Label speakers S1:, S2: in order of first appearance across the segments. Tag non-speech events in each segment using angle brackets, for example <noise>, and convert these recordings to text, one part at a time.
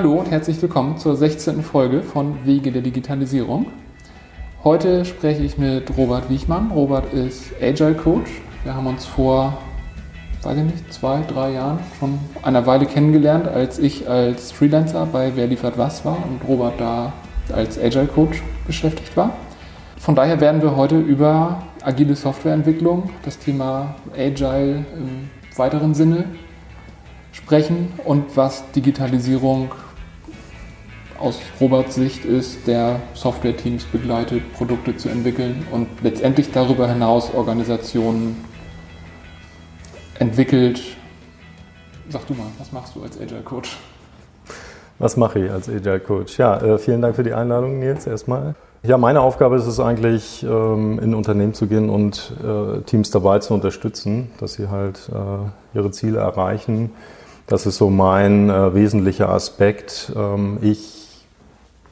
S1: Hallo und herzlich willkommen zur 16. Folge von Wege der Digitalisierung. Heute spreche ich mit Robert Wiechmann. Robert ist Agile Coach. Wir haben uns vor, weiß ich nicht, zwei, drei Jahren schon einer Weile kennengelernt, als ich als Freelancer bei Wer liefert was war und Robert da als Agile Coach beschäftigt war. Von daher werden wir heute über agile Softwareentwicklung, das Thema Agile im weiteren Sinne sprechen und was Digitalisierung aus Roberts Sicht ist, der Software-Teams begleitet, Produkte zu entwickeln und letztendlich darüber hinaus Organisationen entwickelt. Sag du mal, was machst du als Agile Coach?
S2: Was mache ich als Agile Coach? Ja, äh, vielen Dank für die Einladung, Nils, erstmal. Ja, meine Aufgabe ist es eigentlich, ähm, in Unternehmen zu gehen und äh, Teams dabei zu unterstützen, dass sie halt äh, ihre Ziele erreichen. Das ist so mein wesentlicher Aspekt. Ähm, ich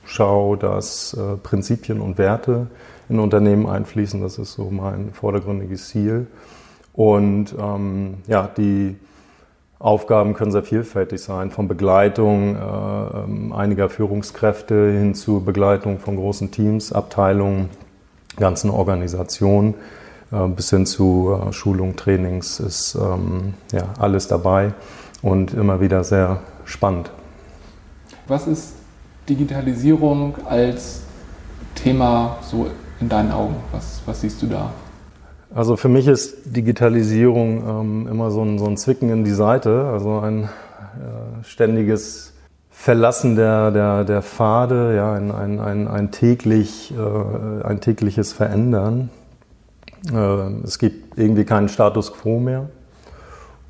S2: schaue, dass äh, Prinzipien und Werte in Unternehmen einfließen. Das ist so mein vordergründiges Ziel. Und ähm, ja, die Aufgaben können sehr vielfältig sein, von Begleitung äh, ähm, einiger Führungskräfte hin zu Begleitung von großen Teams, Abteilungen, ganzen Organisationen äh, bis hin zu äh, Schulung, Trainings ist ähm, ja, alles dabei und immer wieder sehr spannend.
S1: Was ist Digitalisierung als Thema so in deinen Augen? Was, was siehst du da?
S2: Also für mich ist Digitalisierung ähm, immer so ein, so ein Zwicken in die Seite, also ein äh, ständiges Verlassen der, der, der Pfade, ja, ein, ein, ein, ein, täglich, äh, ein tägliches Verändern. Äh, es gibt irgendwie keinen Status quo mehr.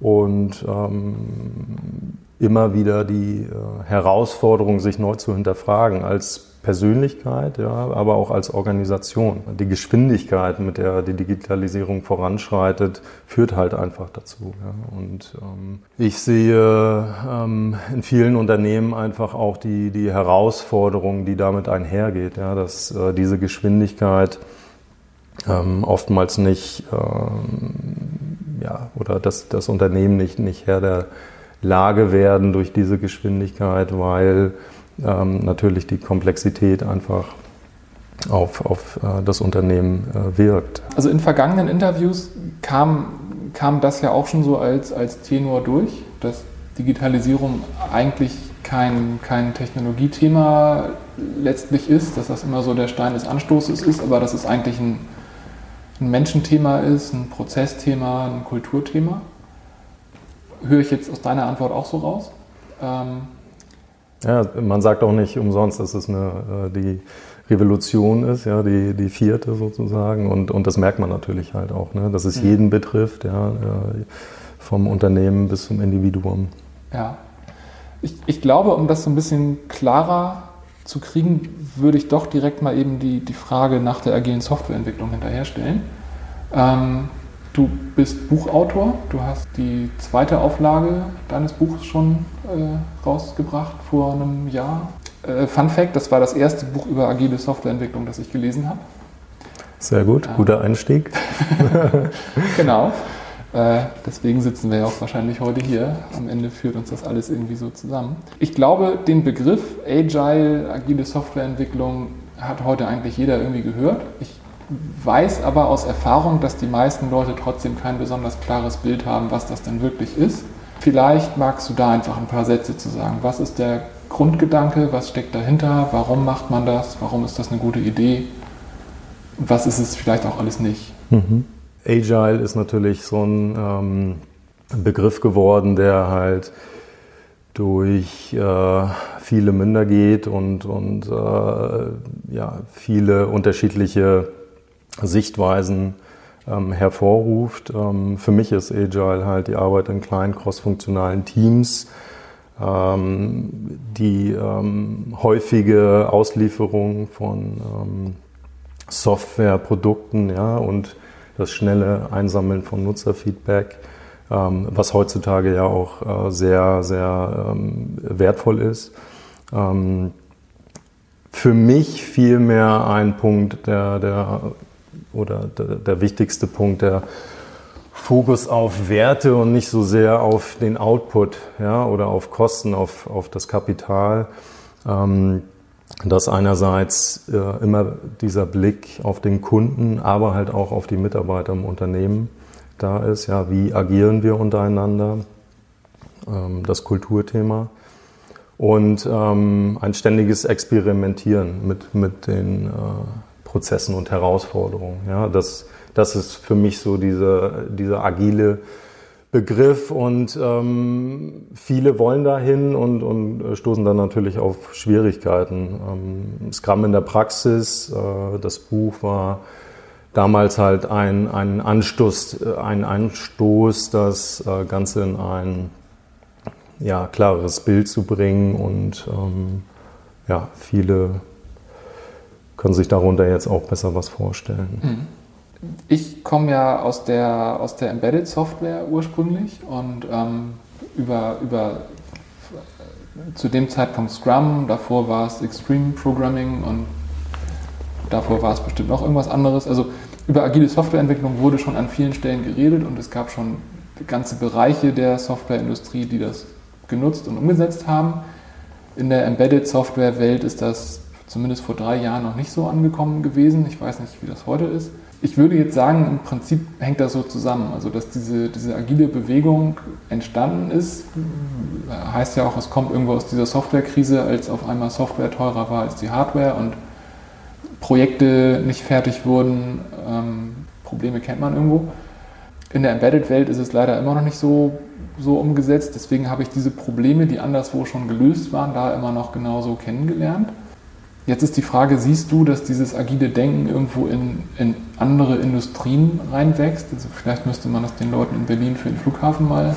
S2: Und ähm, immer wieder die äh, Herausforderung, sich neu zu hinterfragen als Persönlichkeit, ja, aber auch als Organisation. Die Geschwindigkeit, mit der die Digitalisierung voranschreitet, führt halt einfach dazu. Ja. Und ähm, ich sehe ähm, in vielen Unternehmen einfach auch die, die Herausforderung, die damit einhergeht, ja, dass äh, diese Geschwindigkeit ähm, oftmals nicht, ähm, ja, oder dass das Unternehmen nicht, nicht Herr der Lage werden durch diese Geschwindigkeit, weil ähm, natürlich die Komplexität einfach auf, auf äh, das Unternehmen äh, wirkt.
S1: Also in vergangenen Interviews kam, kam das ja auch schon so als, als Tenor durch, dass Digitalisierung eigentlich kein, kein Technologiethema letztlich ist, dass das immer so der Stein des Anstoßes ist, aber dass es eigentlich ein, ein Menschenthema ist, ein Prozessthema, ein Kulturthema höre ich jetzt aus deiner Antwort auch so raus. Ähm
S2: ja, man sagt auch nicht umsonst, dass es eine, äh, die Revolution ist, ja, die, die vierte sozusagen. Und, und das merkt man natürlich halt auch, ne, dass es mhm. jeden betrifft, ja, äh, vom Unternehmen bis zum Individuum.
S1: Ja. Ich, ich glaube, um das so ein bisschen klarer zu kriegen, würde ich doch direkt mal eben die, die Frage nach der agilen Softwareentwicklung hinterherstellen. Ähm, Du bist Buchautor, du hast die zweite Auflage deines Buches schon äh, rausgebracht vor einem Jahr. Äh, Fun Fact, das war das erste Buch über agile Softwareentwicklung, das ich gelesen habe.
S2: Sehr gut, ja. guter Einstieg. <laughs>
S1: genau. Äh, deswegen sitzen wir ja auch wahrscheinlich heute hier. Am Ende führt uns das alles irgendwie so zusammen. Ich glaube, den Begriff Agile, agile Softwareentwicklung hat heute eigentlich jeder irgendwie gehört. Ich weiß aber aus Erfahrung, dass die meisten Leute trotzdem kein besonders klares Bild haben, was das denn wirklich ist. Vielleicht magst du da einfach ein paar Sätze zu sagen. Was ist der Grundgedanke? Was steckt dahinter? Warum macht man das? Warum ist das eine gute Idee? Was ist es vielleicht auch alles nicht?
S2: Mhm. Agile ist natürlich so ein ähm, Begriff geworden, der halt durch äh, viele Münder geht und, und äh, ja, viele unterschiedliche Sichtweisen ähm, hervorruft. Ähm, für mich ist Agile halt die Arbeit in kleinen crossfunktionalen Teams, ähm, die ähm, häufige Auslieferung von ähm, Softwareprodukten ja, und das schnelle Einsammeln von Nutzerfeedback, ähm, was heutzutage ja auch äh, sehr, sehr wertvoll ist für mich vielmehr ein Punkt, der, der oder der, der wichtigste Punkt, der Fokus auf Werte und nicht so sehr auf den Output ja, oder auf Kosten, auf, auf das Kapital. Ähm, dass einerseits äh, immer dieser Blick auf den Kunden, aber halt auch auf die Mitarbeiter im Unternehmen da ist. Ja, wie agieren wir untereinander? Ähm, das Kulturthema. Und ähm, ein ständiges Experimentieren mit, mit den äh, Prozessen und Herausforderungen. Ja, das, das ist für mich so diese, diese agile Begriff und ähm, viele wollen dahin und, und stoßen dann natürlich auf Schwierigkeiten. Ähm, Scrum in der Praxis, äh, das Buch war damals halt ein, ein Anstoß, äh, ein Anstoß, das äh, Ganze in ein ja, klareres Bild zu bringen und ähm, ja, viele können sich darunter jetzt auch besser was vorstellen.
S1: Mhm. Ich komme ja aus der, aus der Embedded Software ursprünglich und ähm, über, über zu dem Zeitpunkt Scrum, davor war es Extreme Programming und davor war es bestimmt noch irgendwas anderes. Also über agile Softwareentwicklung wurde schon an vielen Stellen geredet und es gab schon ganze Bereiche der Softwareindustrie, die das genutzt und umgesetzt haben. In der Embedded Software Welt ist das zumindest vor drei Jahren noch nicht so angekommen gewesen. Ich weiß nicht, wie das heute ist ich würde jetzt sagen, im Prinzip hängt das so zusammen. Also, dass diese, diese agile Bewegung entstanden ist, heißt ja auch, es kommt irgendwo aus dieser Softwarekrise, als auf einmal Software teurer war als die Hardware und Projekte nicht fertig wurden. Ähm, Probleme kennt man irgendwo. In der Embedded-Welt ist es leider immer noch nicht so, so umgesetzt. Deswegen habe ich diese Probleme, die anderswo schon gelöst waren, da immer noch genauso kennengelernt. Jetzt ist die Frage, siehst du, dass dieses agile Denken irgendwo in, in andere Industrien reinwächst? Also vielleicht müsste man das den Leuten in Berlin für den Flughafen mal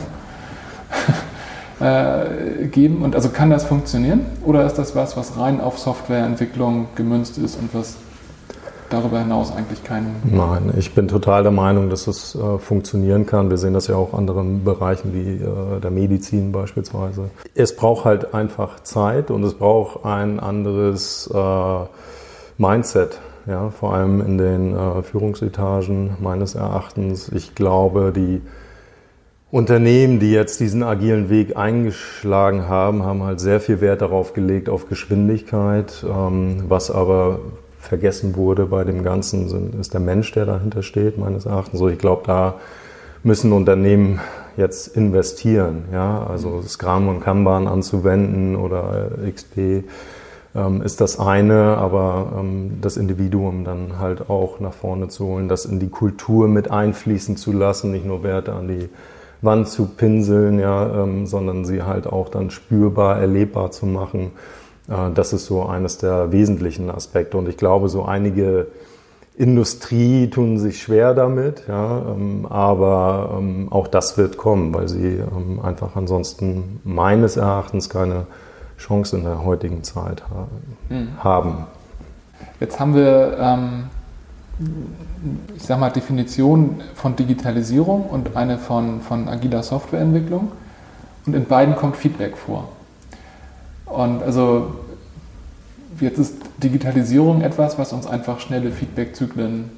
S1: <laughs> äh, geben. Und also kann das funktionieren? Oder ist das was, was rein auf Softwareentwicklung gemünzt ist und was darüber hinaus eigentlich keinen.
S2: Nein, ich bin total der Meinung, dass es äh, funktionieren kann. Wir sehen das ja auch in anderen Bereichen wie äh, der Medizin beispielsweise. Es braucht halt einfach Zeit und es braucht ein anderes äh, Mindset. Ja, vor allem in den äh, Führungsetagen meines Erachtens. Ich glaube, die Unternehmen, die jetzt diesen agilen Weg eingeschlagen haben, haben halt sehr viel Wert darauf gelegt, auf Geschwindigkeit, ähm, was aber vergessen wurde bei dem Ganzen, ist der Mensch, der dahinter steht, meines Erachtens. So, ich glaube, da müssen Unternehmen jetzt investieren, ja, also Scrum und Kanban anzuwenden oder XP ähm, ist das eine, aber ähm, das Individuum dann halt auch nach vorne zu holen, das in die Kultur mit einfließen zu lassen, nicht nur Werte an die Wand zu pinseln, ja, ähm, sondern sie halt auch dann spürbar, erlebbar zu machen. äh, das ist so eines der wesentlichen Aspekte. Und ich glaube, so einige Industrie tun sich schwer damit, ja, ähm, aber ähm, auch das wird kommen, weil sie ähm, einfach ansonsten meines Erachtens keine Chance in der heutigen Zeit hm. haben.
S1: Jetzt haben wir, ähm, ich sag mal, Definition von Digitalisierung und eine von, von agiler Softwareentwicklung. Und in beiden kommt Feedback vor. Und also jetzt ist Digitalisierung etwas, was uns einfach schnelle Feedback-Zyklen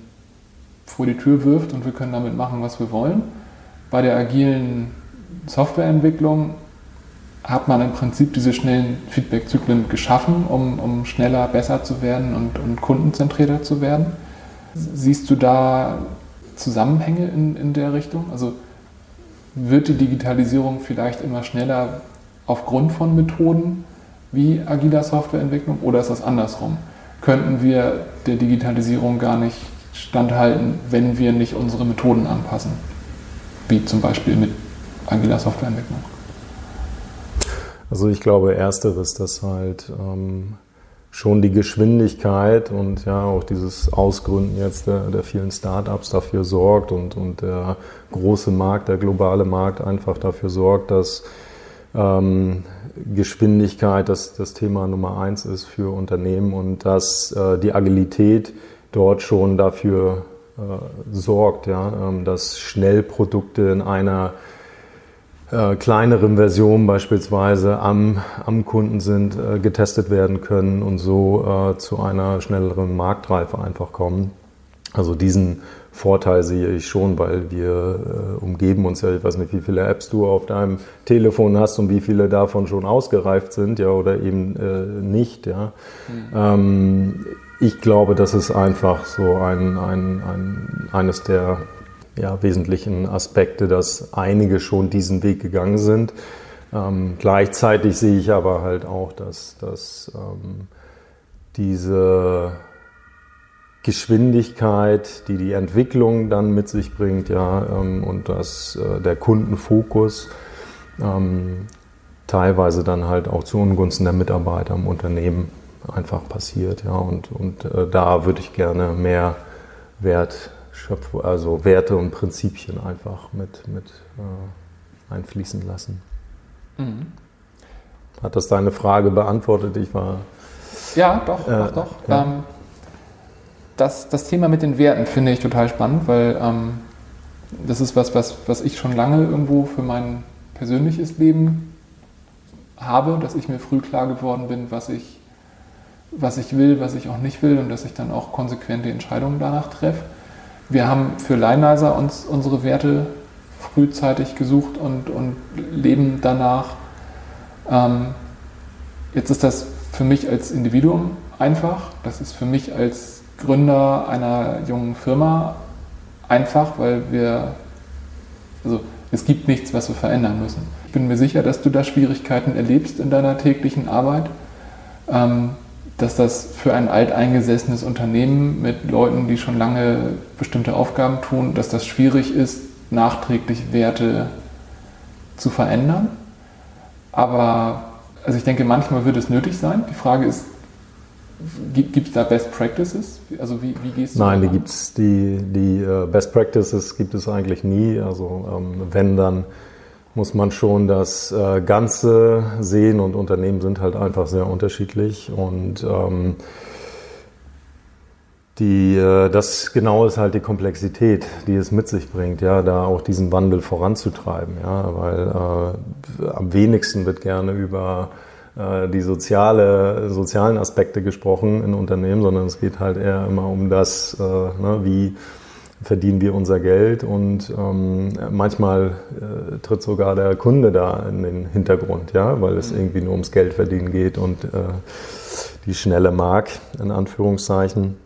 S1: vor die Tür wirft und wir können damit machen, was wir wollen. Bei der agilen Softwareentwicklung hat man im Prinzip diese schnellen Feedback-Zyklen geschaffen, um, um schneller, besser zu werden und, und kundenzentrierter zu werden. Siehst du da Zusammenhänge in, in der Richtung? Also wird die Digitalisierung vielleicht immer schneller aufgrund von Methoden wie agiler Softwareentwicklung oder ist das andersrum? Könnten wir der Digitalisierung gar nicht standhalten, wenn wir nicht unsere Methoden anpassen? Wie zum Beispiel mit agiler Softwareentwicklung.
S2: Also ich glaube, ersteres, dass halt ähm, schon die Geschwindigkeit und ja auch dieses Ausgründen jetzt der, der vielen Startups dafür sorgt und, und der große Markt, der globale Markt einfach dafür sorgt, dass ähm, Geschwindigkeit das, das Thema Nummer eins ist für Unternehmen und dass äh, die Agilität dort schon dafür äh, sorgt, ja, ähm, dass Schnellprodukte in einer äh, kleineren Version beispielsweise am, am Kunden sind, äh, getestet werden können und so äh, zu einer schnelleren Marktreife einfach kommen. Also diesen Vorteil sehe ich schon, weil wir äh, umgeben uns ja, ich weiß nicht, wie viele Apps du auf deinem Telefon hast und wie viele davon schon ausgereift sind, ja, oder eben äh, nicht, ja. Mhm. Ähm, ich glaube, das ist einfach so ein, ein, ein, eines der ja, wesentlichen Aspekte, dass einige schon diesen Weg gegangen sind. Ähm, gleichzeitig sehe ich aber halt auch, dass, dass ähm, diese Geschwindigkeit, die die Entwicklung dann mit sich bringt, ja, ähm, und dass äh, der Kundenfokus ähm, teilweise dann halt auch zu Ungunsten der Mitarbeiter im Unternehmen einfach passiert, ja, und, und äh, da würde ich gerne mehr Wert schöpfen, also Werte und Prinzipien einfach mit, mit äh, einfließen lassen. Mhm. Hat das deine Frage beantwortet? Ich war.
S1: Ja, doch, äh, doch, doch. Ja. Ähm, das, das Thema mit den Werten finde ich total spannend, weil ähm, das ist was, was, was ich schon lange irgendwo für mein persönliches Leben habe, dass ich mir früh klar geworden bin, was ich, was ich will, was ich auch nicht will und dass ich dann auch konsequente Entscheidungen danach treffe. Wir haben für Leineiser uns unsere Werte frühzeitig gesucht und, und leben danach. Ähm, jetzt ist das für mich als Individuum einfach. Das ist für mich als Gründer einer jungen Firma einfach, weil wir, also es gibt nichts, was wir verändern müssen. Ich bin mir sicher, dass du da Schwierigkeiten erlebst in deiner täglichen Arbeit, ähm, dass das für ein alteingesessenes Unternehmen mit Leuten, die schon lange bestimmte Aufgaben tun, dass das schwierig ist, nachträglich Werte zu verändern. Aber also ich denke, manchmal wird es nötig sein. Die Frage ist, Gibt es da Best Practices?
S2: Also wie, wie gehst du Nein, die gibt es, die, die uh, Best Practices gibt es eigentlich nie. Also ähm, wenn, dann muss man schon das äh, Ganze sehen und Unternehmen sind halt einfach sehr unterschiedlich und ähm, die, äh, das genau ist halt die Komplexität, die es mit sich bringt, ja, da auch diesen Wandel voranzutreiben, ja, weil äh, am wenigsten wird gerne über äh, die soziale, sozialen Aspekte gesprochen in Unternehmen, sondern es geht halt eher immer um das, äh, ne, wie verdienen wir unser Geld und ähm, manchmal äh, tritt sogar der Kunde da in den Hintergrund, ja, weil es mhm. irgendwie nur ums Geld verdienen geht und äh, die schnelle Mark in Anführungszeichen.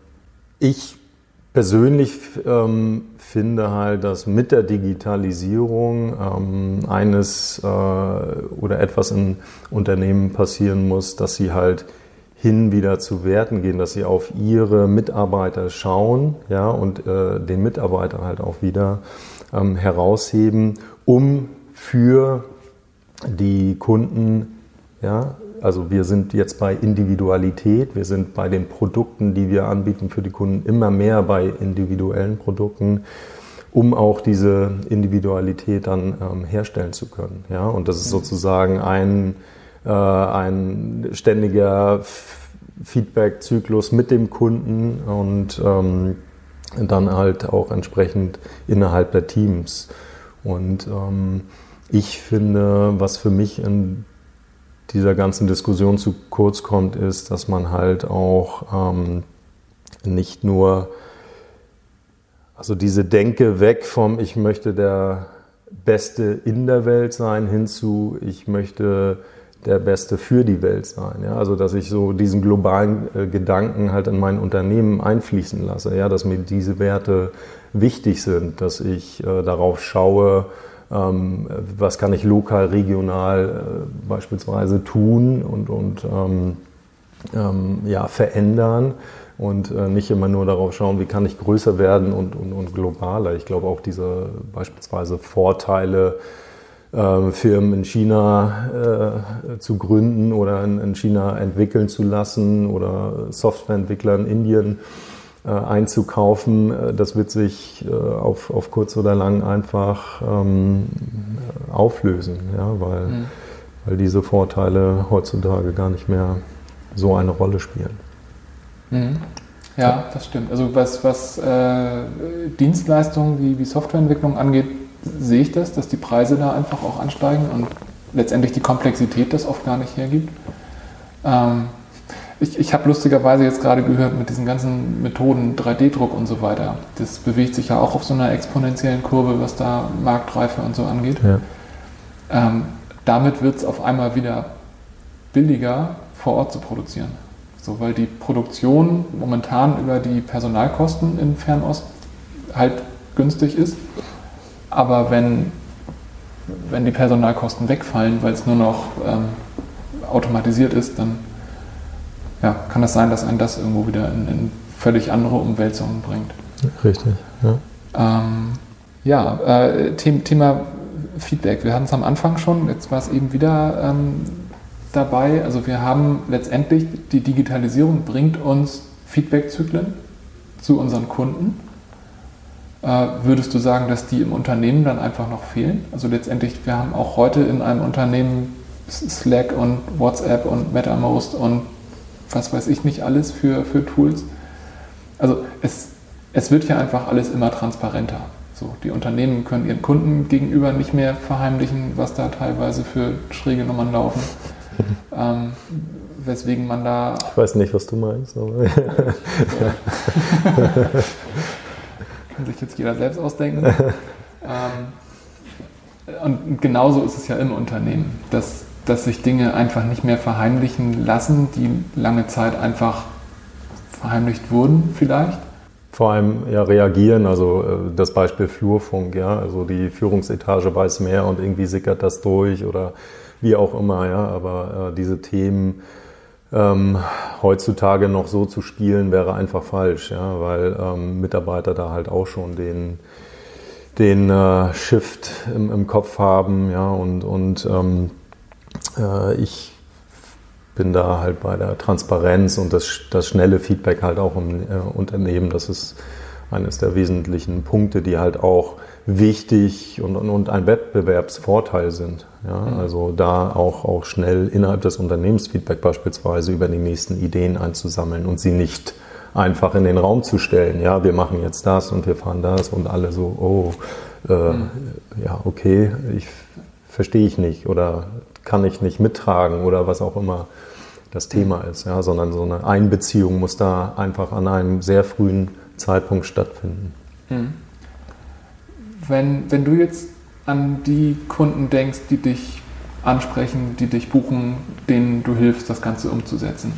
S2: Ich persönlich ähm, finde halt, dass mit der Digitalisierung ähm, eines äh, oder etwas in Unternehmen passieren muss, dass sie halt hin wieder zu Werten gehen, dass sie auf ihre Mitarbeiter schauen ja, und äh, den Mitarbeiter halt auch wieder ähm, herausheben, um für die Kunden ja, also wir sind jetzt bei Individualität, wir sind bei den Produkten, die wir anbieten für die Kunden, immer mehr bei individuellen Produkten, um auch diese Individualität dann ähm, herstellen zu können. Ja? Und das ist sozusagen ein, äh, ein ständiger Feedback-Zyklus mit dem Kunden und ähm, dann halt auch entsprechend innerhalb der Teams. Und ähm, ich finde, was für mich in dieser ganzen Diskussion zu kurz kommt, ist, dass man halt auch ähm, nicht nur, also diese Denke weg vom, ich möchte der Beste in der Welt sein, hinzu, ich möchte der Beste für die Welt sein. Ja? Also dass ich so diesen globalen äh, Gedanken halt in mein Unternehmen einfließen lasse, ja? dass mir diese Werte wichtig sind, dass ich äh, darauf schaue, was kann ich lokal, regional äh, beispielsweise tun und, und ähm, ähm, ja, verändern und äh, nicht immer nur darauf schauen, wie kann ich größer werden und, und, und globaler. Ich glaube auch diese beispielsweise Vorteile, äh, Firmen in China äh, zu gründen oder in, in, China entwickeln zu lassen oder Softwareentwickler in Indien einzukaufen. Äh, das wird sich äh, auf, auf kurz oder lang einfach ähm, auflösen, ja, weil, mhm. weil diese Vorteile heutzutage gar nicht mehr so eine Rolle spielen.
S1: Mhm. Ja, das stimmt. Also was, was äh, Dienstleistungen wie, wie Softwareentwicklung angeht, sehe ich das, dass die Preise da einfach auch ansteigen und letztendlich die Komplexität das oft gar nicht hergibt. Ähm, Ich, ich habe lustigerweise jetzt gerade gehört, mit diesen ganzen Methoden, 3D-Druck und so weiter, das bewegt sich ja auch auf so einer exponentiellen Kurve, was da Marktreife und so angeht. Ja. Ähm, damit wird es auf einmal wieder billiger, vor Ort zu produzieren. So, weil die Produktion momentan über die Personalkosten in Fernost halt günstig ist. Aber wenn, wenn die Personalkosten wegfallen, weil es nur noch ähm, automatisiert ist, dann ja, kann es das sein, dass einen das irgendwo wieder in, in völlig andere Umwälzungen bringt.
S2: Richtig, ja.
S1: Ähm, ja, äh, Thema Feedback. Wir hatten es am Anfang schon, jetzt war es eben wieder ähm, dabei. Also wir haben letztendlich, die Digitalisierung bringt uns Feedback-Zyklen zu unseren Kunden. Äh, würdest du sagen, dass die im Unternehmen dann einfach noch fehlen? Also letztendlich, wir haben auch heute in einem Unternehmen Slack und WhatsApp und MetaMost und was weiß ich nicht alles für, für Tools. Also es, es wird ja einfach alles immer transparenter. So, die Unternehmen können ihren Kunden gegenüber nicht mehr verheimlichen, was da teilweise für schräge Nummern laufen. <laughs> ähm, weswegen man da.
S2: Ich weiß nicht, was du meinst, aber. <laughs>
S1: Kann sich jetzt jeder selbst ausdenken. <laughs> ähm, und genauso ist es ja im Unternehmen, dass, dass sich Dinge einfach nicht mehr verheimlichen lassen, die lange Zeit einfach verheimlicht wurden, vielleicht.
S2: Vor allem ja reagieren, also äh, das Beispiel Flurfunk, ja, also die Führungsetage weiß mehr und irgendwie sickert das durch oder wie auch immer, ja, aber äh, diese Themen ähm, heutzutage noch so zu spielen, wäre einfach falsch, ja, weil ähm, Mitarbeiter da halt auch schon den, den äh, Shift im, im, Kopf haben, ja, und, und ähm, äh, ich bin da halt bei der Transparenz und das, das schnelle Feedback halt auch im äh, Unternehmen. Das ist eines der wesentlichen Punkte, die halt auch wichtig und, und, und ein Wettbewerbsvorteil sind. Ja, mhm. Also da auch, auch schnell innerhalb des Unternehmens Feedback beispielsweise über die nächsten Ideen einzusammeln und sie nicht einfach in den Raum zu stellen. Ja, wir machen jetzt das und wir fahren das und alle so, oh, äh, mhm. ja, okay, ich verstehe ich nicht oder kann ich nicht mittragen oder was auch immer das Thema ist, ja, sondern so eine Einbeziehung muss da einfach an einem sehr frühen Zeitpunkt stattfinden. Hm.
S1: Wenn, wenn du jetzt an die Kunden denkst, die dich ansprechen, die dich buchen, denen du hilfst, das Ganze umzusetzen,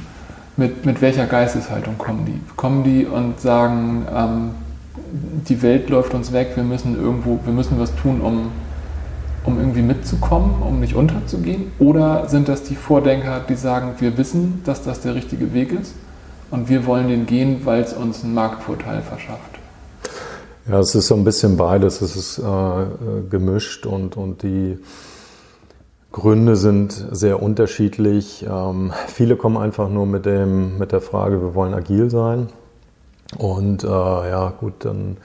S1: mit, mit welcher Geisteshaltung kommen die? Kommen die und sagen, ähm, die Welt läuft uns weg, wir müssen irgendwo, wir müssen was tun, um um irgendwie mitzukommen, um nicht unterzugehen? Oder sind das die Vordenker, die sagen, wir wissen, dass das der richtige Weg ist und wir wollen den gehen, weil es uns einen Marktvorteil verschafft?
S2: Ja, es ist so ein bisschen beides. Es ist äh, gemischt und, und die Gründe sind sehr unterschiedlich. Ähm, viele kommen einfach nur mit, dem, mit der Frage, wir wollen agil sein. Und äh, ja, gut, dann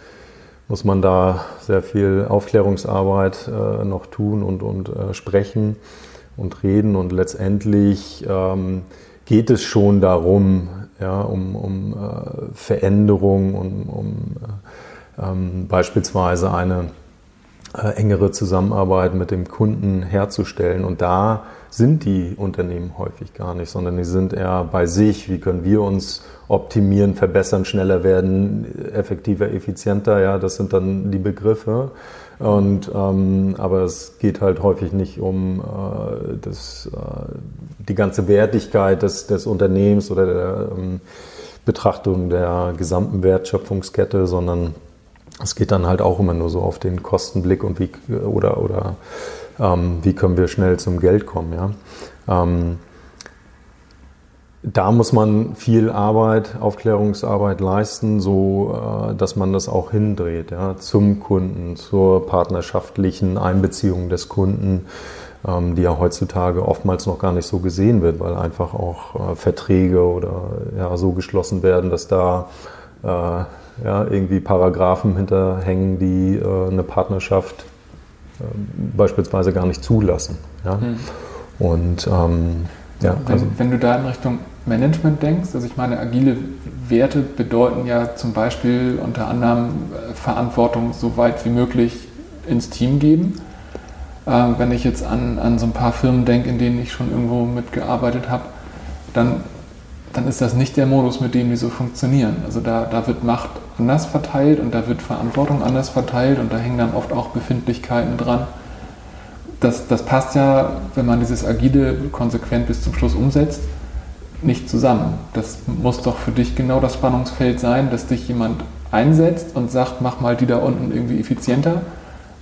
S2: muss man da sehr viel Aufklärungsarbeit äh, noch tun und, und äh, sprechen und reden. Und letztendlich ähm, geht es schon darum, ja, um, um äh, Veränderung, um, um äh, ähm, beispielsweise eine engere Zusammenarbeit mit dem Kunden herzustellen. Und da sind die Unternehmen häufig gar nicht, sondern die sind eher bei sich. Wie können wir uns optimieren, verbessern, schneller werden, effektiver, effizienter? Ja, das sind dann die Begriffe. Und ähm, aber es geht halt häufig nicht um äh, das, äh, die ganze Wertigkeit des, des Unternehmens oder der ähm, Betrachtung der gesamten Wertschöpfungskette, sondern es geht dann halt auch immer nur so auf den Kostenblick und wie oder oder ähm, wie können wir schnell zum Geld kommen. Ja? Ähm, da muss man viel Arbeit, Aufklärungsarbeit leisten, so äh, dass man das auch hindreht ja, zum Kunden, zur partnerschaftlichen Einbeziehung des Kunden, ähm, die ja heutzutage oftmals noch gar nicht so gesehen wird, weil einfach auch äh, Verträge oder ja, so geschlossen werden, dass da äh, ja, irgendwie Paragraphen hinterhängen, die äh, eine Partnerschaft ähm, beispielsweise gar nicht zulassen. Ja? Mhm. Und ähm, ja,
S1: wenn, also, wenn du da in Richtung Management denkst, also ich meine, agile Werte bedeuten ja zum Beispiel unter anderem äh, Verantwortung so weit wie möglich ins Team geben. Äh, wenn ich jetzt an, an so ein paar Firmen denke, in denen ich schon irgendwo mitgearbeitet habe, dann dann ist das nicht der Modus, mit dem die so funktionieren. Also da, da wird Macht anders verteilt und da wird Verantwortung anders verteilt und da hängen dann oft auch Befindlichkeiten dran. Das, das passt ja, wenn man dieses Agile konsequent bis zum Schluss umsetzt, nicht zusammen. Das muss doch für dich genau das Spannungsfeld sein, dass dich jemand einsetzt und sagt, mach mal die da unten irgendwie effizienter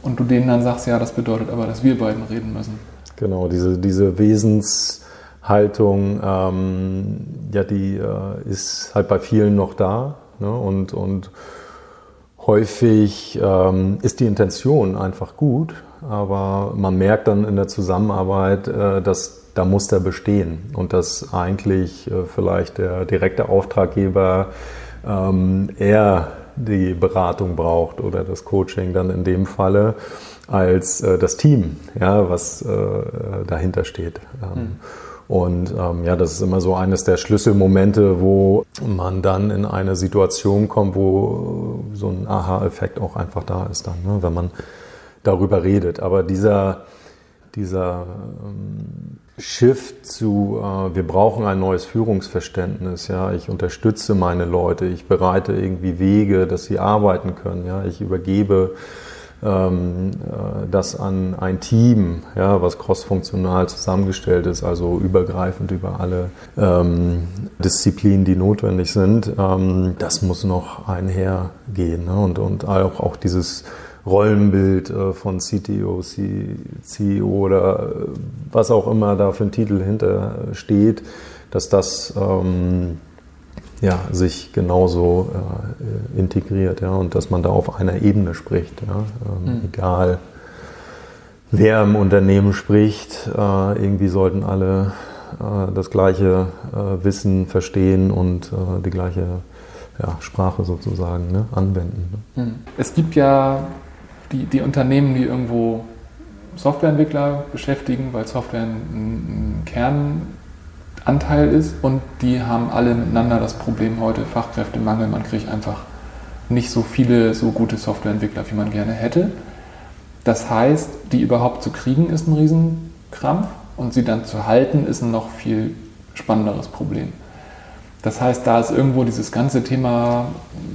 S1: und du denen dann sagst, ja, das bedeutet aber, dass wir beiden reden müssen.
S2: Genau, diese, diese Wesenshaltung, ähm, ja, die äh, ist halt bei vielen noch da ne? und, und häufig ähm, ist die Intention einfach gut, aber man merkt dann in der Zusammenarbeit, äh, dass da Muster bestehen und dass eigentlich äh, vielleicht der direkte Auftraggeber ähm, eher die Beratung braucht oder das Coaching dann in dem Falle als äh, das Team, ja, was äh, dahinter steht. Ähm, mhm. Und ähm, ja, das ist immer so eines der Schlüsselmomente, wo man dann in eine Situation kommt, wo so ein Aha-Effekt auch einfach da ist dann, ne, wenn man darüber redet. Aber dieser, dieser ähm, Shift zu, äh, wir brauchen ein neues Führungsverständnis, ja, ich unterstütze meine Leute, ich bereite irgendwie Wege, dass sie arbeiten können, ja, ich übergebe äh, das an ein Team, ja, was crossfunktional zusammengestellt ist, also übergreifend über alle ähm, Disziplinen, die notwendig sind, ähm, das muss noch einhergehen ne? und, und auch, auch dieses Rollenbild äh, von CTO, CEO oder äh, was auch immer da für ein Titel hinter steht, dass das ähm, ja, sich genauso äh, integriert ja, und dass man da auf einer Ebene spricht. Ja, ähm, mhm. Egal wer im Unternehmen spricht, äh, irgendwie sollten alle äh, das gleiche äh, Wissen verstehen und die gleiche ja, Sprache sozusagen ne, anwenden.
S1: Ne? Mhm. Es gibt ja die, die Unternehmen, die irgendwo Softwareentwickler beschäftigen, weil Software ein, ein Kernanteil ist und die haben alle miteinander das Problem heute Fachkräftemangel. Man kriegt einfach nicht so viele so gute Softwareentwickler, wie man gerne hätte. Das heißt, die überhaupt zu kriegen, ist ein Riesenkrampf und sie dann zu halten, ist ein noch viel spannenderes Problem. Das heißt, da ist irgendwo dieses ganze Thema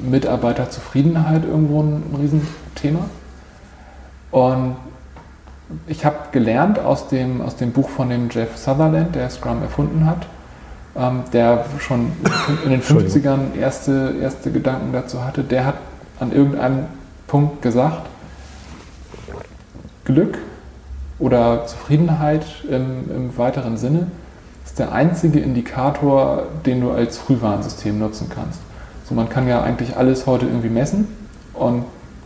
S1: Mitarbeiterzufriedenheit irgendwo ein Riesenthema. Und ich habe gelernt aus dem, aus dem Buch von dem Jeff Sutherland, der Scrum erfunden hat, ähm, der schon in den 50ern erste, erste Gedanken dazu hatte, der hat an irgendeinem Punkt gesagt, Glück oder Zufriedenheit im, im weiteren Sinne ist der einzige Indikator, den du als Frühwarnsystem nutzen kannst. So, man kann ja eigentlich alles heute irgendwie messen und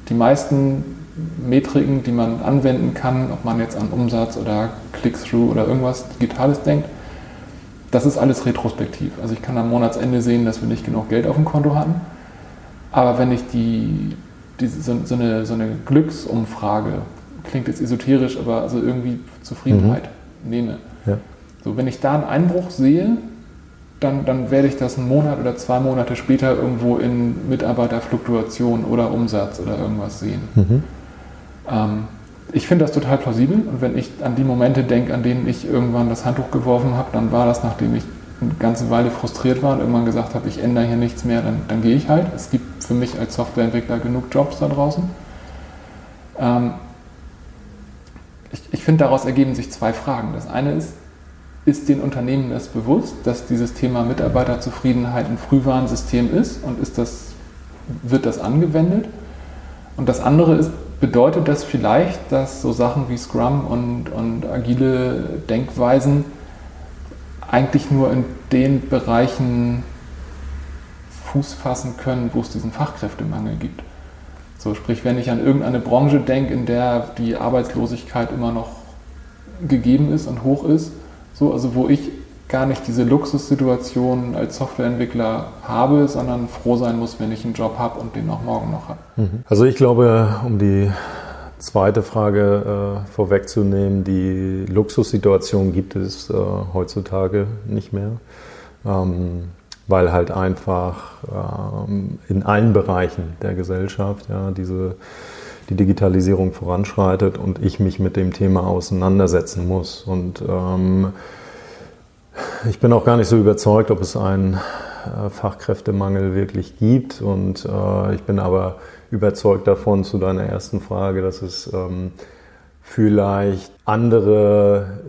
S1: die meisten Metriken, die man anwenden kann, ob man jetzt an Umsatz oder Click-Through oder irgendwas Digitales denkt, das ist alles retrospektiv. Also ich kann am Monatsende sehen, dass wir nicht genug Geld auf dem Konto hatten. Aber wenn ich die, die so, so, eine, so eine Glücksumfrage, klingt jetzt esoterisch, aber also irgendwie Zufriedenheit mhm. nehme. Ja. So, wenn ich da einen Einbruch sehe, dann, dann werde ich das einen Monat oder zwei Monate später irgendwo in Mitarbeiterfluktuation oder Umsatz oder irgendwas sehen. Mhm. Ähm, ich finde das total plausibel und wenn ich an die Momente denke, an denen ich irgendwann das Handtuch geworfen habe, dann war das, nachdem ich eine ganze Weile frustriert war und irgendwann gesagt habe, ich ändere hier nichts mehr, dann, dann gehe ich halt. Es gibt für mich als Softwareentwickler genug Jobs da draußen. Ähm, ich, ich finde, daraus ergeben sich zwei Fragen. Das eine ist, ist den Unternehmen das bewusst, dass dieses Thema Mitarbeiterzufriedenheit ein Frühwarnsystem ist und ist das, wird das angewendet? Und das andere ist, bedeutet das vielleicht, dass so Sachen wie Scrum und, und agile Denkweisen eigentlich nur in den Bereichen Fuß fassen können, wo es diesen Fachkräftemangel gibt. So, sprich, wenn ich an irgendeine Branche denke, in der die Arbeitslosigkeit immer noch gegeben ist und hoch ist, so, also wo ich gar nicht diese Luxussituation als Softwareentwickler habe, sondern froh sein muss, wenn ich einen Job habe und den auch morgen noch habe.
S2: Mhm. Also ich glaube, um die zweite Frage äh, vorwegzunehmen, die Luxussituation gibt es äh, heutzutage nicht mehr, ähm, weil halt einfach ähm, in allen Bereichen der Gesellschaft ja, diese die Digitalisierung voranschreitet und ich mich mit dem Thema auseinandersetzen muss. Und ähm, ich bin auch gar nicht so überzeugt, ob es einen äh, Fachkräftemangel wirklich gibt. Und äh, ich bin aber überzeugt davon, zu deiner ersten Frage, dass es ähm, vielleicht andere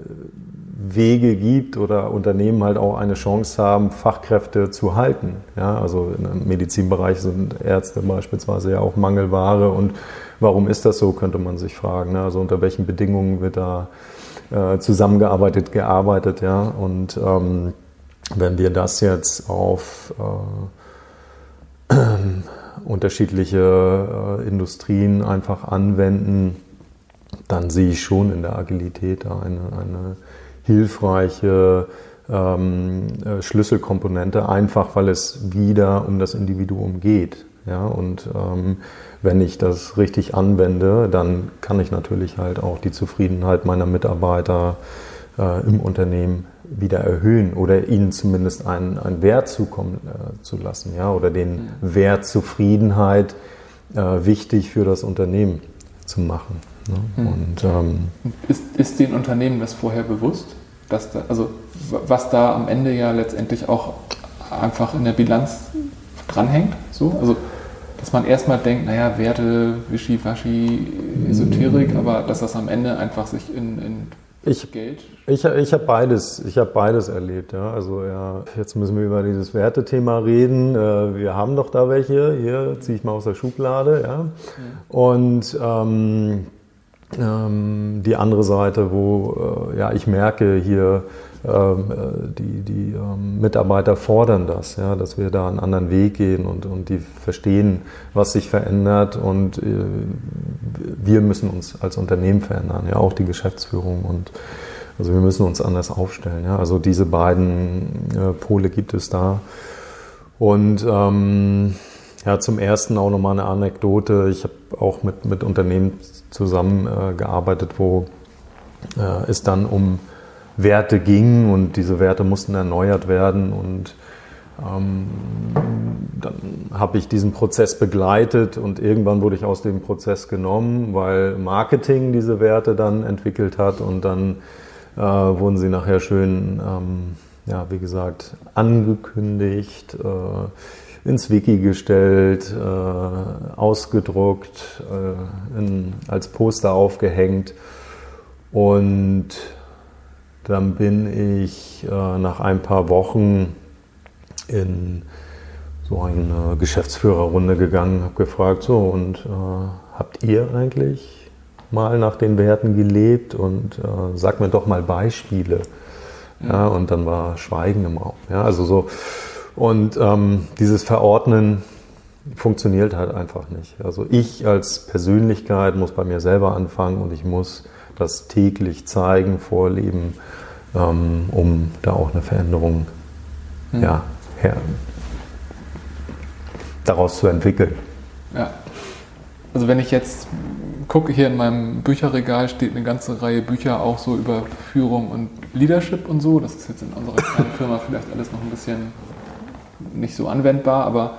S2: Wege gibt oder Unternehmen halt auch eine Chance haben, Fachkräfte zu halten. Ja, also im Medizinbereich sind Ärzte beispielsweise ja auch Mangelware und warum ist das so, könnte man sich fragen. Ne? Also unter welchen Bedingungen wird da äh, zusammengearbeitet, gearbeitet, ja. Und ähm, wenn wir das jetzt auf äh, <clears throat> unterschiedliche äh, Industrien einfach anwenden, dann sehe ich schon in der Agilität eine, eine hilfreiche ähm, äh, Schlüsselkomponente, einfach weil es wieder um das Individuum geht. Ja, und ähm, wenn ich das richtig anwende, dann kann ich natürlich halt auch die Zufriedenheit meiner Mitarbeiter äh, im Unternehmen wieder erhöhen oder ihnen zumindest einen, einen Wert zukommen äh, zu lassen, ja, oder den mhm. Wert Zufriedenheit äh, wichtig für das Unternehmen zu machen. Ne?
S1: Mhm. Und, ähm, ist, ist den Unternehmen das vorher bewusst, dass da, also was da am Ende ja letztendlich auch einfach in der Bilanz dranhängt? So? Also dass man erstmal denkt, naja, Werte, Wischiwaschi, Esoterik, aber dass das am Ende einfach sich in, in
S2: ich, Geld? Ich, ich habe beides, ich hab beides erlebt. Ja. Also ja, jetzt müssen wir über dieses Wertethema reden. Äh, wir haben doch da welche. Hier ziehe ich mal aus der Schublade. Ja. Und ähm, ähm, die andere Seite, wo äh, ja, ich merke hier, die, die ähm, Mitarbeiter fordern das, ja, dass wir da einen anderen Weg gehen und, und die verstehen, was sich verändert und äh, wir müssen uns als Unternehmen verändern, ja, auch die Geschäftsführung und also wir müssen uns anders aufstellen. Ja. Also diese beiden äh, Pole gibt es da. Und ähm, ja, zum ersten auch nochmal eine Anekdote. Ich habe auch mit, mit Unternehmen zusammengearbeitet, äh, wo äh, es dann um Werte ging und diese Werte mussten erneuert werden und ähm, dann habe ich diesen Prozess begleitet und irgendwann wurde ich aus dem Prozess genommen, weil Marketing diese Werte dann entwickelt hat und dann äh, wurden sie nachher schön, ähm, ja, wie gesagt, angekündigt, äh, ins Wiki gestellt, äh, ausgedruckt, äh, in, als Poster aufgehängt und dann bin ich äh, nach ein paar Wochen in so eine Geschäftsführerrunde gegangen, habe gefragt, so und äh, habt ihr eigentlich mal nach den Werten gelebt und äh, sag mir doch mal Beispiele. Ja, und dann war Schweigen im Raum. Ja, also so und ähm, dieses Verordnen funktioniert halt einfach nicht. Also ich als Persönlichkeit muss bei mir selber anfangen und ich muss das täglich zeigen, vorleben, ähm, um da auch eine Veränderung hm. ja, her, daraus zu entwickeln.
S1: Ja. Also wenn ich jetzt gucke, hier in meinem Bücherregal steht eine ganze Reihe Bücher auch so über Führung und Leadership und so. Das ist jetzt in unserer kleinen <laughs> Firma vielleicht alles noch ein bisschen nicht so anwendbar, aber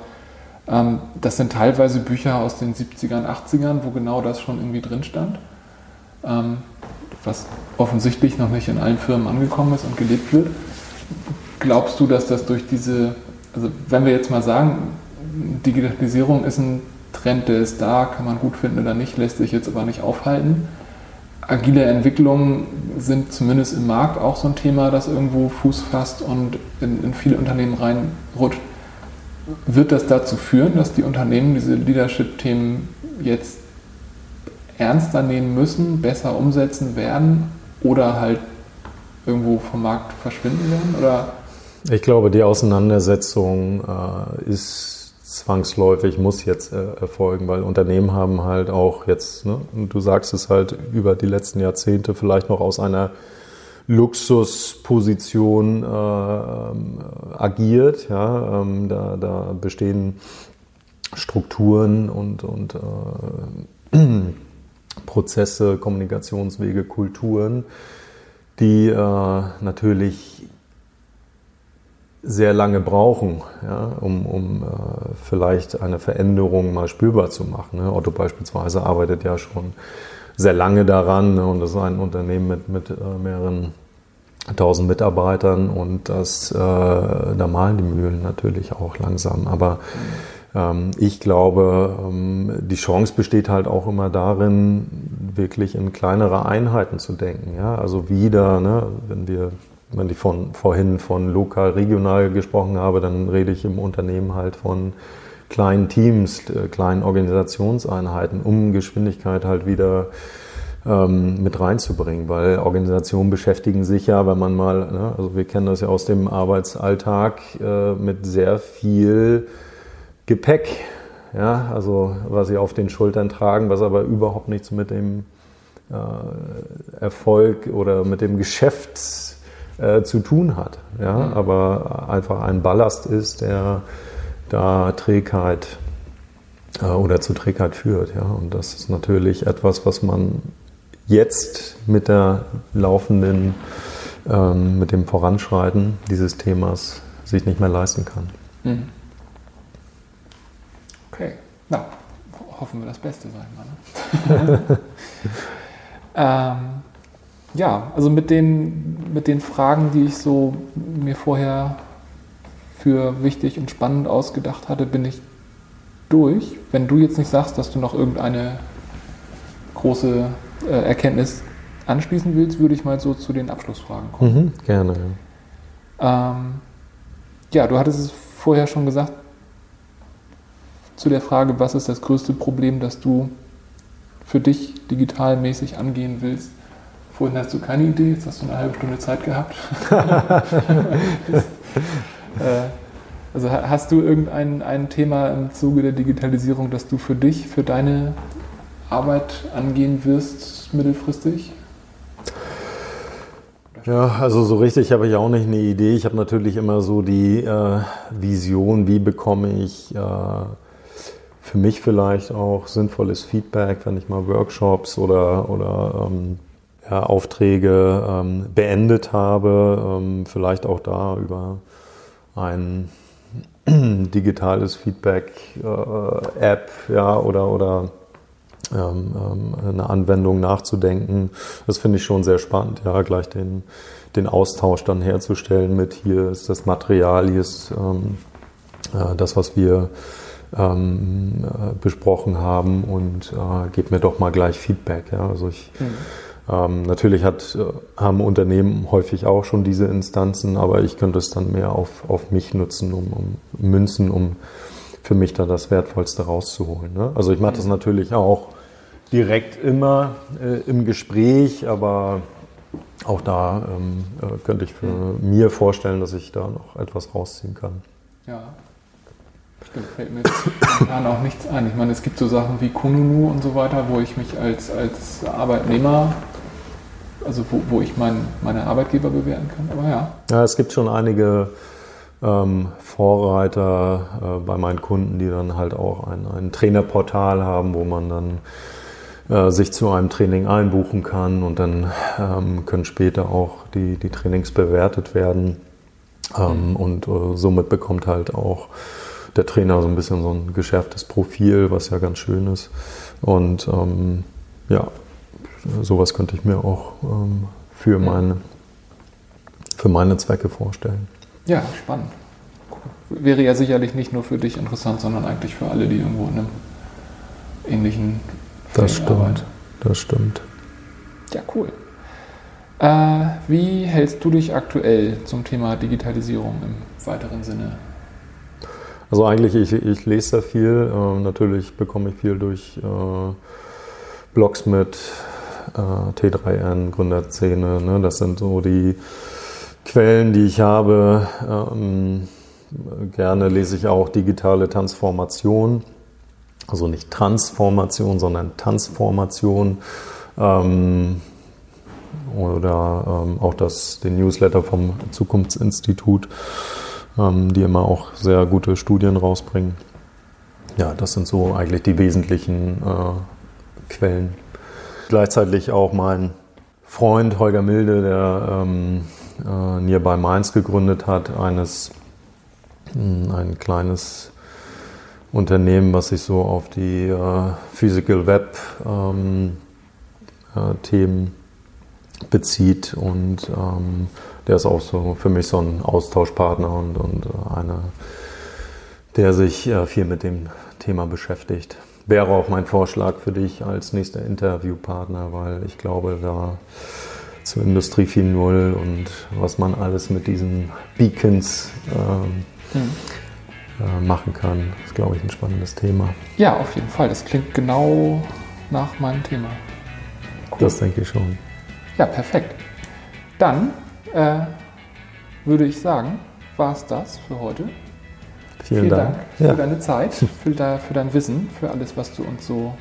S1: ähm, das sind teilweise Bücher aus den 70ern, 80ern, wo genau das schon irgendwie drin stand. Ähm, was offensichtlich noch nicht in allen Firmen angekommen ist und gelebt wird. Glaubst du, dass das durch diese, also wenn wir jetzt mal sagen, Digitalisierung ist ein Trend, der ist da, kann man gut finden oder nicht, lässt sich jetzt aber nicht aufhalten. Agile Entwicklungen sind zumindest im Markt auch so ein Thema, das irgendwo Fuß fasst und in, in viele Unternehmen reinrutscht. Wird das dazu führen, dass die Unternehmen diese Leadership-Themen jetzt ernster nehmen müssen, besser umsetzen werden oder halt irgendwo vom Markt verschwinden werden? Oder?
S2: Ich glaube, die Auseinandersetzung äh, ist zwangsläufig, muss jetzt äh, erfolgen, weil Unternehmen haben halt auch jetzt, ne, du sagst es halt, über die letzten Jahrzehnte vielleicht noch aus einer Luxusposition äh, ähm, agiert. Ja, ähm, da, da bestehen Strukturen und, und äh, Prozesse, Kommunikationswege, Kulturen, die äh, natürlich sehr lange brauchen, ja, um, um äh, vielleicht eine Veränderung mal spürbar zu machen. Ne? Otto beispielsweise arbeitet ja schon sehr lange daran ne? und das ist ein Unternehmen mit, mit äh, mehreren 1000 Mitarbeitern und das, äh, da malen die Mühlen natürlich auch langsam. Aber ähm, ich glaube, ähm, die Chance besteht halt auch immer darin, wirklich in kleinere Einheiten zu denken. Ja? Also wieder, ne, wenn wir wenn ich von, vorhin von lokal, regional gesprochen habe, dann rede ich im Unternehmen halt von kleinen Teams, äh, kleinen Organisationseinheiten, um Geschwindigkeit halt wieder ähm, mit reinzubringen, weil Organisationen beschäftigen sich ja, wenn man mal, ne, also wir kennen das ja aus dem Arbeitsalltag, äh, mit sehr viel Gepäck, ja, also was sie auf den Schultern tragen, was aber überhaupt nichts mit dem äh, Erfolg oder mit dem Geschäft äh, zu tun hat, ja, mhm. aber einfach ein Ballast ist, der da Trägheit äh, oder zu Trägheit führt, ja, und das ist natürlich etwas, was man jetzt mit der laufenden, ähm, mit dem Voranschreiten dieses Themas sich nicht mehr leisten kann. Mhm.
S1: Na, hoffen wir das Beste, sagen wir. Ne? <laughs> ähm, ja, also mit den, mit den Fragen, die ich so mir vorher für wichtig und spannend ausgedacht hatte, bin ich durch. Wenn du jetzt nicht sagst, dass du noch irgendeine große äh, Erkenntnis anschließen willst, würde ich mal so zu den Abschlussfragen kommen.
S2: Mhm, gerne.
S1: Ähm, ja, du hattest es vorher schon gesagt, zu der Frage, was ist das größte Problem, das du für dich digitalmäßig angehen willst. Vorhin hast du keine Idee, jetzt hast du eine halbe Stunde Zeit gehabt. <laughs> äh, also hast du irgendein ein Thema im Zuge der Digitalisierung, das du für dich, für deine Arbeit angehen wirst mittelfristig?
S2: Ja, also so richtig habe ich auch nicht eine Idee. Ich habe natürlich immer so die äh, Vision, wie bekomme ich äh, für mich vielleicht auch sinnvolles Feedback, wenn ich mal Workshops oder, oder ähm, ja, Aufträge ähm, beendet habe, ähm, vielleicht auch da über ein <clears throat> digitales Feedback-App äh, ja, oder, oder ähm, ähm, eine Anwendung nachzudenken. Das finde ich schon sehr spannend, ja, gleich den, den Austausch dann herzustellen mit hier ist das Material, hier ist ähm, äh, das, was wir ähm, äh, besprochen haben und äh, gebt mir doch mal gleich Feedback. Ja. Also ich, mhm. ähm, natürlich hat, äh, haben Unternehmen häufig auch schon diese Instanzen, aber ich könnte es dann mehr auf, auf mich nutzen, um, um Münzen, um für mich da das Wertvollste rauszuholen. Ne? Also ich mache das mhm. natürlich auch direkt immer äh, im Gespräch, aber auch da ähm, äh, könnte ich für mhm. mir vorstellen, dass ich da noch etwas rausziehen kann.
S1: Ja, Stimmt, fällt mir momentan auch nichts ein. Ich meine, es gibt so Sachen wie Kununu und so weiter, wo ich mich als, als Arbeitnehmer, also wo, wo ich mein, meine Arbeitgeber bewerten kann. Aber ja.
S2: Ja, es gibt schon einige ähm, Vorreiter äh, bei meinen Kunden, die dann halt auch ein, ein Trainerportal haben, wo man dann äh, sich zu einem Training einbuchen kann und dann ähm, können später auch die, die Trainings bewertet werden. Ähm. Und äh, somit bekommt halt auch der Trainer so ein bisschen so ein geschärftes Profil, was ja ganz schön ist. Und ähm, ja, sowas könnte ich mir auch ähm, für, meine, für meine Zwecke vorstellen.
S1: Ja, spannend. Wäre ja sicherlich nicht nur für dich interessant, sondern eigentlich für alle, die irgendwo in einem ähnlichen
S2: Das stimmt, arbeiten. das stimmt.
S1: Ja, cool. Äh, wie hältst du dich aktuell zum Thema Digitalisierung im weiteren Sinne
S2: also eigentlich, ich, ich lese sehr viel. Äh, natürlich bekomme ich viel durch äh, Blogs mit äh, T3N, Gründerszene. Ne? Das sind so die Quellen, die ich habe. Ähm, gerne lese ich auch digitale Transformation. Also nicht Transformation, sondern Transformation. Ähm, oder ähm, auch das, den Newsletter vom Zukunftsinstitut ähm, die immer auch sehr gute Studien rausbringen. Ja, das sind so eigentlich die wesentlichen äh, Quellen. Gleichzeitig auch mein Freund Holger Milde, der ähm, äh, Nearby Mainz gegründet hat, eines, mh, hm, ein kleines Unternehmen, was sich so auf die äh, Physical Web ähm, äh, Themen bezieht und ähm, der ist auch so für mich so ein Austauschpartner und, und äh, einer, der sich äh, viel mit dem Thema beschäftigt. Wäre auch mein Vorschlag für dich als nächster Interviewpartner, weil ich glaube, da zur Industrie 4.0 und was man alles mit diesen Beacons ähm, mhm. äh, machen kann, ist, glaube ich, ein spannendes Thema.
S1: Ja, auf jeden Fall. Das klingt genau nach meinem Thema.
S2: Cool. Das denke ich schon.
S1: Ja, perfekt. Dann äh, würde ich sagen, war es das für heute.
S2: Vielen, Vielen Dank,
S1: Dank für ja. deine Zeit, <laughs> für, de, für, dein Wissen, für alles, was du uns so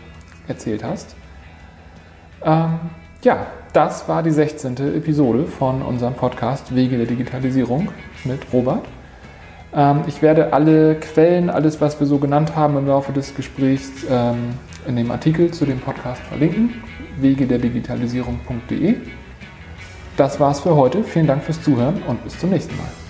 S1: erzählt hast. Ähm, ja, das war die 16. Episode von unserem Podcast Wege der Digitalisierung mit Robert. Ähm, ich werde alle Quellen, alles, was wir so genannt haben im Laufe des Gesprächs, ähm, in dem Artikel zu dem Podcast verlinken. Wege der Digitalisierung.de. Das war's für heute. Vielen Dank fürs Zuhören und bis zum nächsten Mal.